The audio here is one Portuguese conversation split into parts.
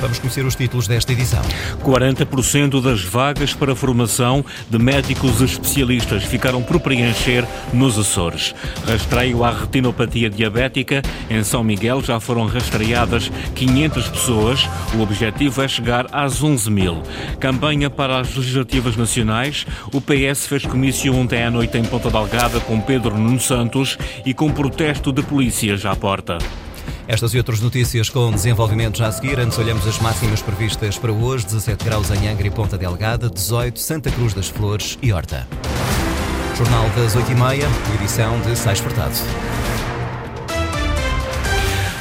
Vamos conhecer os títulos desta edição. 40% das vagas para formação de médicos especialistas ficaram por preencher nos Açores. Rastreio à retinopatia diabética. Em São Miguel já foram rastreadas 500 pessoas. O objetivo é chegar às 11 mil. Campanha para as legislativas nacionais. O PS fez comício ontem à noite em Ponta Delgada com Pedro Nuno Santos e com protesto de polícias à porta. Estas e outras notícias com desenvolvimento já a seguir. Antes olhamos as máximas previstas para hoje: 17 graus em Angra e Ponta Delgada, 18 Santa Cruz das Flores e Horta. Jornal das 8h30, edição de Sais Furtado.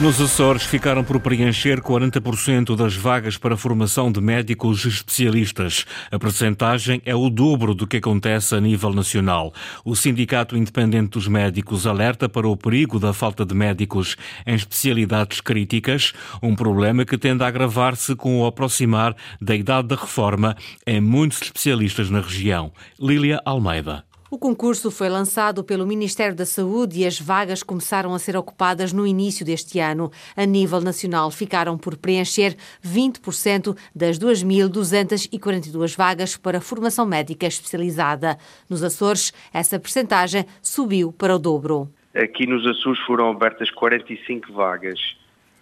Nos Açores ficaram por preencher 40% das vagas para formação de médicos especialistas. A percentagem é o dobro do que acontece a nível nacional. O Sindicato Independente dos Médicos alerta para o perigo da falta de médicos em especialidades críticas, um problema que tende a agravar-se com o aproximar da idade da reforma em muitos especialistas na região. Lília Almeida. O concurso foi lançado pelo Ministério da Saúde e as vagas começaram a ser ocupadas no início deste ano. A nível nacional, ficaram por preencher 20% das 2.242 vagas para formação médica especializada. Nos Açores, essa percentagem subiu para o dobro. Aqui nos Açores foram abertas 45 vagas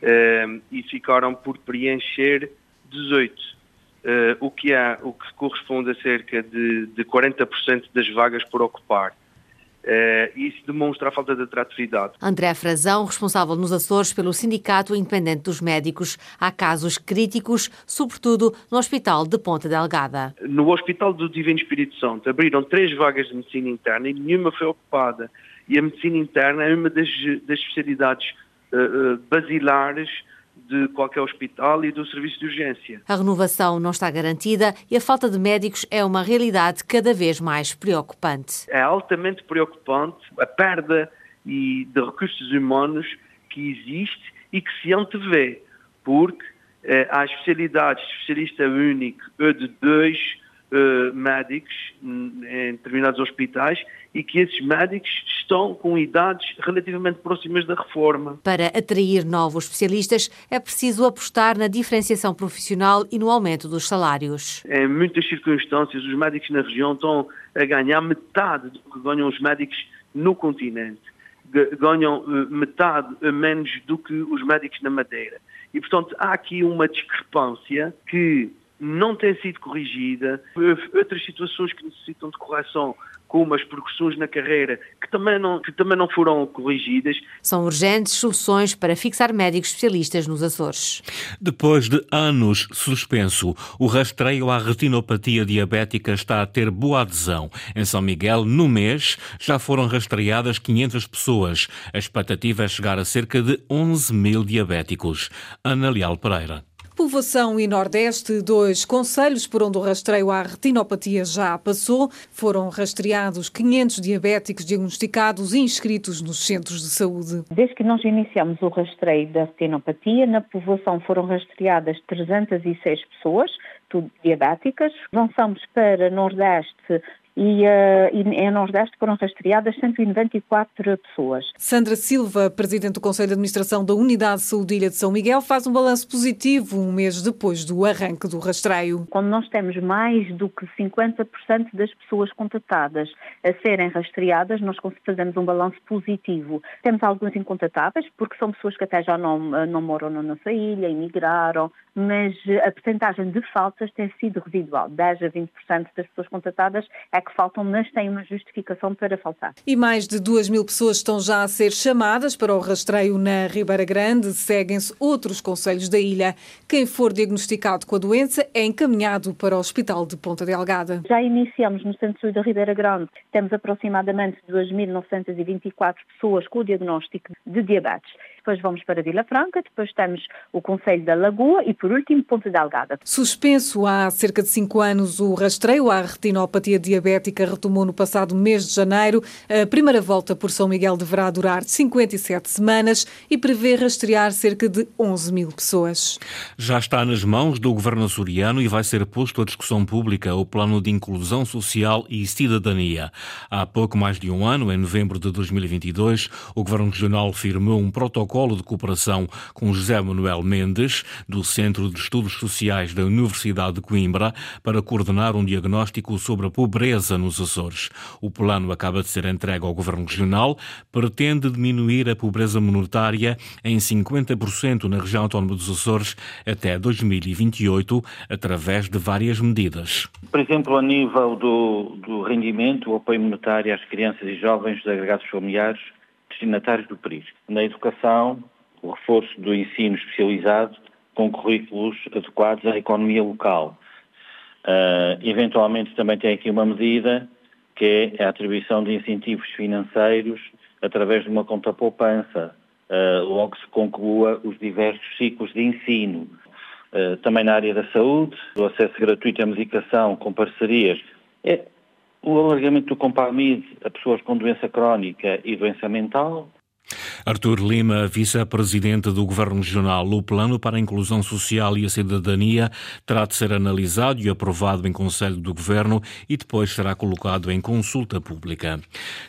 uh, e ficaram por preencher 18 uh, o, que há, o que corresponde a cerca de, de 40% das vagas por ocupar. Uh, isso demonstra a falta de atratividade. André Frazão, responsável nos Açores pelo Sindicato Independente dos Médicos, há casos críticos, sobretudo no Hospital de Ponta Delgada. No Hospital do Divino Espírito Santo abriram três vagas de medicina interna e nenhuma foi ocupada. E a medicina interna é uma das, das especialidades uh, uh, basilares de qualquer hospital e do serviço de urgência. A renovação não está garantida e a falta de médicos é uma realidade cada vez mais preocupante. É altamente preocupante a perda de recursos humanos que existe e que se antevê, porque eh, há especialidades, especialista único ou de dois uh, médicos em determinados hospitais e que esses médicos estão com idades relativamente próximas da reforma. Para atrair novos especialistas, é preciso apostar na diferenciação profissional e no aumento dos salários. Em muitas circunstâncias, os médicos na região estão a ganhar metade do que ganham os médicos no continente. Ganham eh, metade a menos do que os médicos na Madeira. E, portanto, há aqui uma discrepância que não tem sido corrigida, outras situações que necessitam de correção, como as progressões na carreira, que também não, que também não foram corrigidas. São urgentes soluções para fixar médicos especialistas nos Açores. Depois de anos suspenso, o rastreio à retinopatia diabética está a ter boa adesão. Em São Miguel, no mês, já foram rastreadas 500 pessoas. A expectativa é chegar a cerca de 11 mil diabéticos. Ana Leal Pereira. Povoação e Nordeste, dois conselhos por onde o rastreio à retinopatia já passou. Foram rastreados 500 diabéticos diagnosticados e inscritos nos centros de saúde. Desde que nós iniciamos o rastreio da retinopatia, na povoação foram rastreadas 306 pessoas, tudo diabéticas. Avançamos para Nordeste e, uh, e em Nordeste foram rastreadas 194 pessoas. Sandra Silva, Presidente do Conselho de Administração da Unidade de Saúde Ilha de São Miguel, faz um balanço positivo um mês depois do arranque do rastreio. Quando nós temos mais do que 50% das pessoas contatadas a serem rastreadas, nós fazemos um balanço positivo. Temos alguns incontatáveis, porque são pessoas que até já não, não moram na nossa ilha, emigraram, mas a percentagem de faltas tem sido residual. 10 a 20% das pessoas contatadas é que faltam, mas têm uma justificação para faltar. E mais de 2 mil pessoas estão já a ser chamadas para o rastreio na Ribeira Grande. Seguem-se outros conselhos da ilha. Quem for diagnosticado com a doença é encaminhado para o Hospital de Ponta Delgada. Já iniciamos no Centro de Saúde da Ribeira Grande. Temos aproximadamente 2.924 pessoas com o diagnóstico de diabetes depois vamos para Vila Franca, depois temos o Conselho da Lagoa e, por último, Ponte Delgada. Suspenso há cerca de cinco anos o rastreio à retinopatia diabética retomou no passado mês de janeiro. A primeira volta por São Miguel deverá durar 57 semanas e prevê rastrear cerca de 11 mil pessoas. Já está nas mãos do governo açoriano e vai ser posto à discussão pública o plano de inclusão social e cidadania. Há pouco mais de um ano, em novembro de 2022, o governo regional firmou um protocolo de cooperação com José Manuel Mendes, do Centro de Estudos Sociais da Universidade de Coimbra, para coordenar um diagnóstico sobre a pobreza nos Açores. O plano acaba de ser entregue ao Governo Regional, pretende diminuir a pobreza monetária em 50% na região autónoma dos Açores até 2028, através de várias medidas. Por exemplo, a nível do, do rendimento, o apoio monetário às crianças e jovens dos agregados familiares destinatários do PRIS. Na educação, o reforço do ensino especializado com currículos adequados à economia local. Uh, eventualmente também tem aqui uma medida que é a atribuição de incentivos financeiros através de uma conta poupança, uh, logo se conclua os diversos ciclos de ensino. Uh, também na área da saúde, o acesso gratuito à medicação com parcerias. É o alargamento do Compamid a pessoas com doença crónica e doença mental, Artur Lima, vice-presidente do Governo Regional, o plano para a inclusão social e a cidadania terá de ser analisado e aprovado em Conselho do Governo e depois será colocado em consulta pública.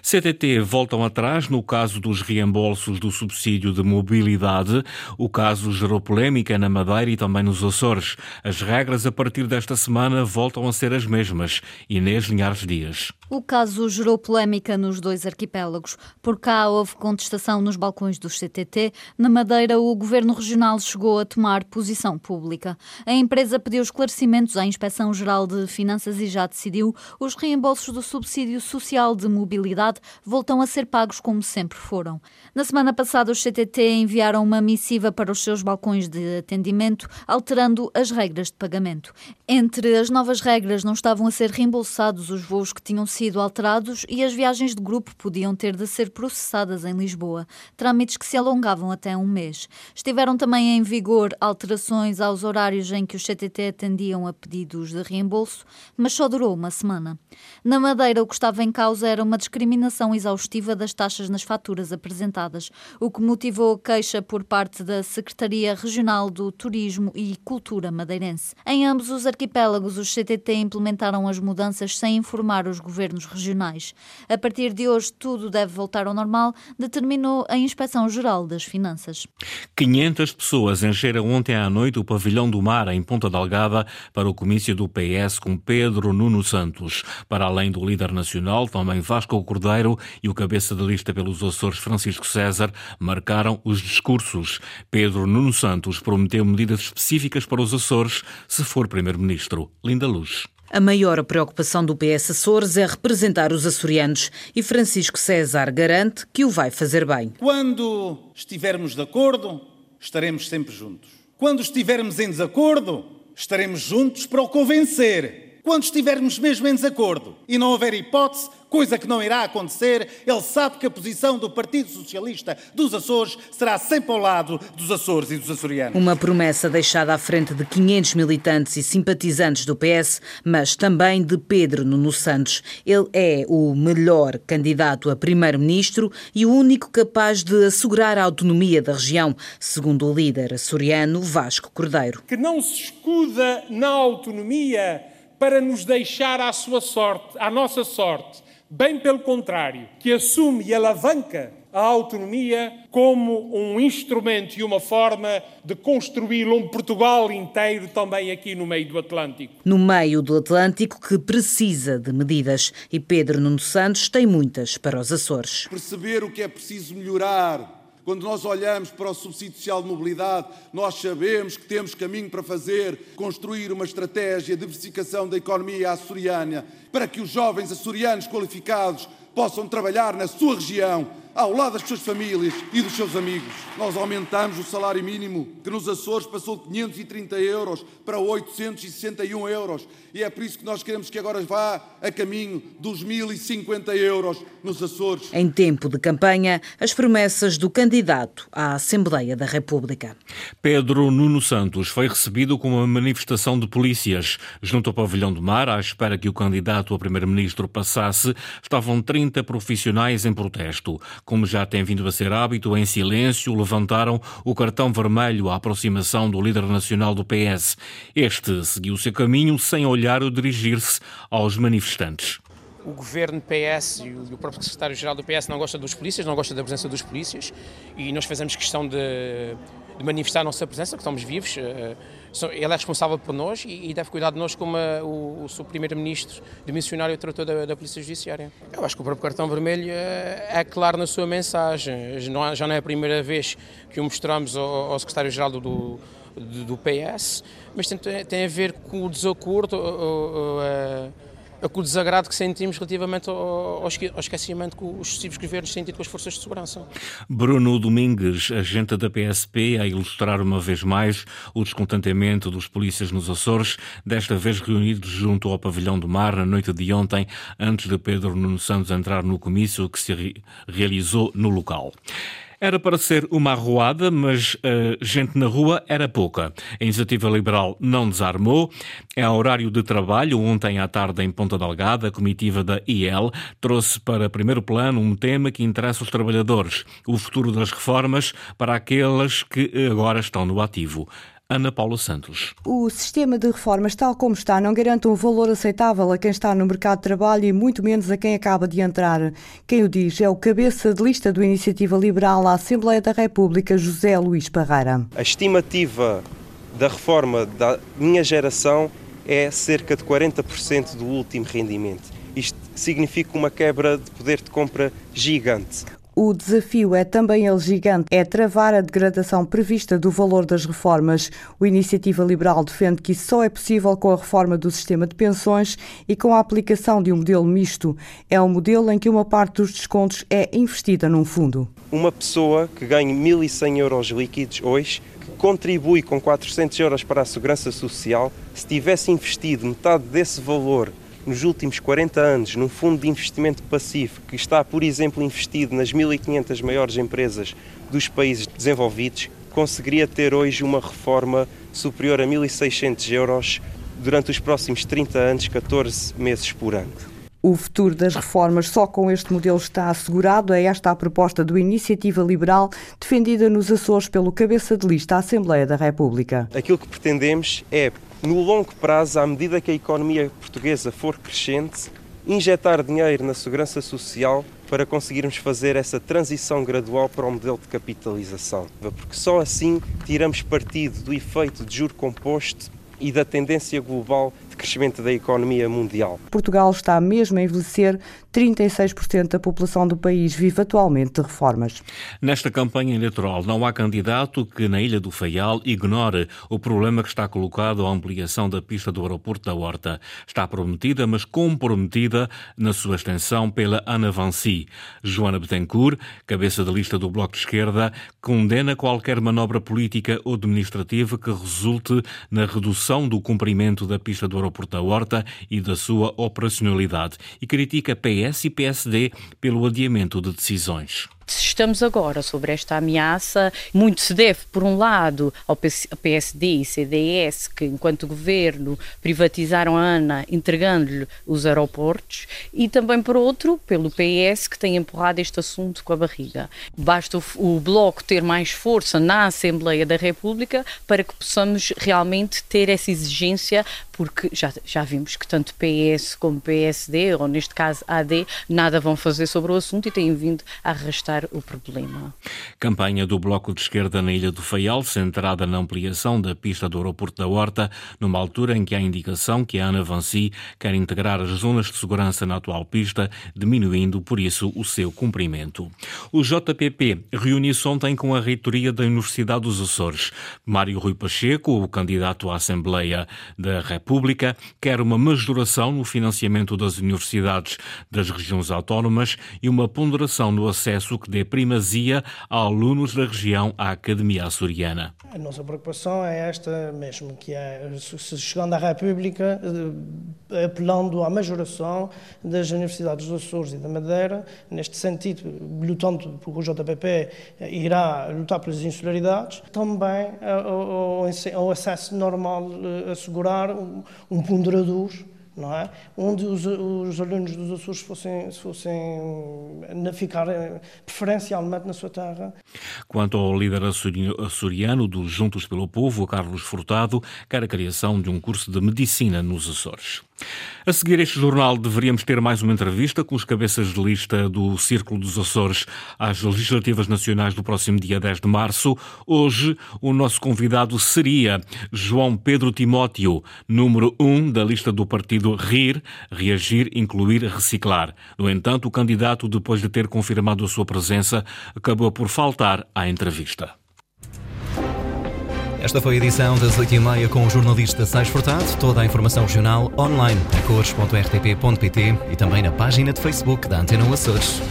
CTT voltam atrás no caso dos reembolsos do subsídio de mobilidade. O caso gerou polémica na Madeira e também nos Açores. As regras a partir desta semana voltam a ser as mesmas. Inês Linhares Dias. O caso gerou polémica nos dois arquipélagos. Por cá houve contestação nos balcões dos CTT. Na Madeira, o governo regional chegou a tomar posição pública. A empresa pediu esclarecimentos à Inspeção Geral de Finanças e já decidiu. Os reembolsos do subsídio social de mobilidade voltam a ser pagos como sempre foram. Na semana passada, os CTT enviaram uma missiva para os seus balcões de atendimento, alterando as regras de pagamento. Entre as novas regras não estavam a ser reembolsados os voos que tinham sido alterados e as viagens de grupo podiam ter de ser processadas em Lisboa, trâmites que se alongavam até um mês. Estiveram também em vigor alterações aos horários em que os CTT atendiam a pedidos de reembolso, mas só durou uma semana. Na Madeira, o que estava em causa era uma discriminação exaustiva das taxas nas faturas apresentadas, o que motivou queixa por parte da Secretaria Regional do Turismo e Cultura Madeirense. Em ambos os arquipélagos, os CTT implementaram as mudanças sem informar os governos regionais. A partir de hoje, tudo deve voltar ao normal, determinou a Inspeção-Geral das Finanças. 500 pessoas encheram ontem à noite o pavilhão do mar em Ponta Delgada para o comício do PS com Pedro Nuno Santos. Para além do líder nacional, também Vasco Cordeiro e o cabeça de lista pelos Açores Francisco César marcaram os discursos. Pedro Nuno Santos prometeu medidas específicas para os Açores se for primeiro-ministro. Linda Luz. A maior preocupação do PS Açores é representar os açorianos e Francisco César garante que o vai fazer bem. Quando estivermos de acordo, estaremos sempre juntos. Quando estivermos em desacordo, estaremos juntos para o convencer. Quando estivermos mesmo em desacordo e não houver hipótese, coisa que não irá acontecer, ele sabe que a posição do Partido Socialista dos Açores será sempre ao lado dos Açores e dos açorianos. Uma promessa deixada à frente de 500 militantes e simpatizantes do PS, mas também de Pedro Nuno Santos. Ele é o melhor candidato a primeiro-ministro e o único capaz de assegurar a autonomia da região, segundo o líder açoriano Vasco Cordeiro. Que não se escuda na autonomia para nos deixar à sua sorte, à nossa sorte, Bem pelo contrário, que assume e alavanca a autonomia como um instrumento e uma forma de construir um Portugal inteiro também aqui no meio do Atlântico. No meio do Atlântico que precisa de medidas e Pedro Nuno Santos tem muitas para os Açores. Perceber o que é preciso melhorar quando nós olhamos para o subsídio social de mobilidade, nós sabemos que temos caminho para fazer, construir uma estratégia de diversificação da economia açoriana, para que os jovens açorianos qualificados possam trabalhar na sua região, ao lado das suas famílias e dos seus amigos. Nós aumentamos o salário mínimo, que nos Açores passou de 530 euros para 861 euros. E é por isso que nós queremos que agora vá a caminho dos 1.050 euros nos Açores. Em tempo de campanha, as promessas do candidato à Assembleia da República. Pedro Nuno Santos foi recebido com uma manifestação de polícias. Junto ao pavilhão do mar, à espera que o candidato a primeiro-ministro passasse, estavam 30 profissionais em protesto. Como já tem vindo a ser hábito, em silêncio levantaram o cartão vermelho à aproximação do líder nacional do PS. Este seguiu seu caminho sem olhar ou dirigir-se aos manifestantes o governo PS e o próprio secretário-geral do PS não gosta dos polícias, não gosta da presença dos polícias e nós fazemos questão de, de manifestar a nossa presença, que estamos vivos. Eh, ele é responsável por nós e deve cuidar de nós como o, o seu primeiro-ministro de missionário tratou da, da, Polícia Judiciária. Eu acho que o próprio cartão vermelho é, é claro na sua mensagem. Já não é a primeira vez que o mostramos ao, ao secretário-geral do, do, do, PS, mas tem, tem, a ver com o desacordo. Com o desagrado que sentimos relativamente ao, ao esquecimento que os sucessivos governos têm tido com as forças de segurança. Bruno Domingues, agente da PSP, a ilustrar uma vez mais o descontentamento dos polícias nos Açores, desta vez reunidos junto ao Pavilhão do Mar na noite de ontem, antes de Pedro Nuno Santos entrar no comício que se realizou no local. Era para ser uma arruada, mas uh, gente na rua era pouca. A iniciativa liberal não desarmou. É horário de trabalho. Ontem à tarde, em Ponta Delgada, a comitiva da IEL trouxe para primeiro plano um tema que interessa os trabalhadores: o futuro das reformas para aquelas que agora estão no ativo. Ana Paula Santos. O sistema de reformas, tal como está, não garante um valor aceitável a quem está no mercado de trabalho e muito menos a quem acaba de entrar. Quem o diz é o cabeça de lista do Iniciativa Liberal à Assembleia da República, José Luís Parreira. A estimativa da reforma da minha geração é cerca de 40% do último rendimento. Isto significa uma quebra de poder de compra gigante. O desafio é também ele gigante, é travar a degradação prevista do valor das reformas. O Iniciativa Liberal defende que isso só é possível com a reforma do sistema de pensões e com a aplicação de um modelo misto. É um modelo em que uma parte dos descontos é investida num fundo. Uma pessoa que ganha 1.100 euros líquidos hoje que contribui com 400 euros para a segurança social, se tivesse investido metade desse valor nos últimos 40 anos num fundo de investimento passivo que está, por exemplo, investido nas 1.500 maiores empresas dos países desenvolvidos, conseguiria ter hoje uma reforma superior a 1.600 euros durante os próximos 30 anos, 14 meses por ano. O futuro das reformas só com este modelo está assegurado. É esta a proposta do Iniciativa Liberal, defendida nos Açores pelo cabeça de lista à Assembleia da República. Aquilo que pretendemos é no longo prazo, à medida que a economia portuguesa for crescente, injetar dinheiro na segurança social para conseguirmos fazer essa transição gradual para o modelo de capitalização. Porque só assim tiramos partido do efeito de juro composto e da tendência global crescimento da economia mundial. Portugal está mesmo a envelhecer, 36% da população do país vive atualmente de reformas. Nesta campanha eleitoral não há candidato que na Ilha do Faial ignore o problema que está colocado à ampliação da pista do aeroporto da Horta. Está prometida, mas comprometida na sua extensão pela Ana Vancy. Joana Betancourt, cabeça da lista do Bloco de Esquerda, condena qualquer manobra política ou administrativa que resulte na redução do cumprimento da pista do aeroporto Aeroporto da Horta e da sua operacionalidade e critica PS e PSD pelo adiamento de decisões estamos agora sobre esta ameaça, muito se deve, por um lado, ao PSD e CDS, que, enquanto governo, privatizaram a ANA, entregando-lhe os aeroportos, e também, por outro, pelo PS, que tem empurrado este assunto com a barriga. Basta o, o Bloco ter mais força na Assembleia da República para que possamos realmente ter essa exigência, porque já, já vimos que tanto PS como PSD, ou neste caso AD, nada vão fazer sobre o assunto e têm vindo a arrastar o problema. Campanha do Bloco de Esquerda na Ilha do Faial, centrada na ampliação da pista do aeroporto da Horta, numa altura em que há indicação que a Ana Vancy quer integrar as zonas de segurança na atual pista, diminuindo, por isso, o seu cumprimento. O JPP reuniu-se ontem com a reitoria da Universidade dos Açores. Mário Rui Pacheco, o candidato à Assembleia da República, quer uma majoração no financiamento das universidades das regiões autónomas e uma ponderação no acesso que dê primazia a alunos da região à Academia Açoriana. A nossa preocupação é esta mesmo, que é, se chegando à República, eh, apelando à majoração das universidades dos Açores e da Madeira, neste sentido, lutando, porque o JPP irá lutar pelas insularidades, também ao, ao acesso normal, eh, assegurar um ponderador não é? Onde os, os alunos dos Açores fossem, fossem ficar eh, preferencialmente na sua terra. Quanto ao líder açoriano dos Juntos pelo Povo, Carlos Furtado, quer a criação de um curso de medicina nos Açores. A seguir este jornal, deveríamos ter mais uma entrevista com os cabeças de lista do Círculo dos Açores às legislativas nacionais do próximo dia 10 de março. Hoje, o nosso convidado seria João Pedro Timóteo, número 1 da lista do partido RIR, Reagir, Incluir, Reciclar. No entanto, o candidato, depois de ter confirmado a sua presença, acabou por faltar à entrevista. Esta foi a edição das 8h30 com o jornalista Sais Furtado. Toda a informação regional online em cores.rtp.pt e também na página de Facebook da Antena Açores.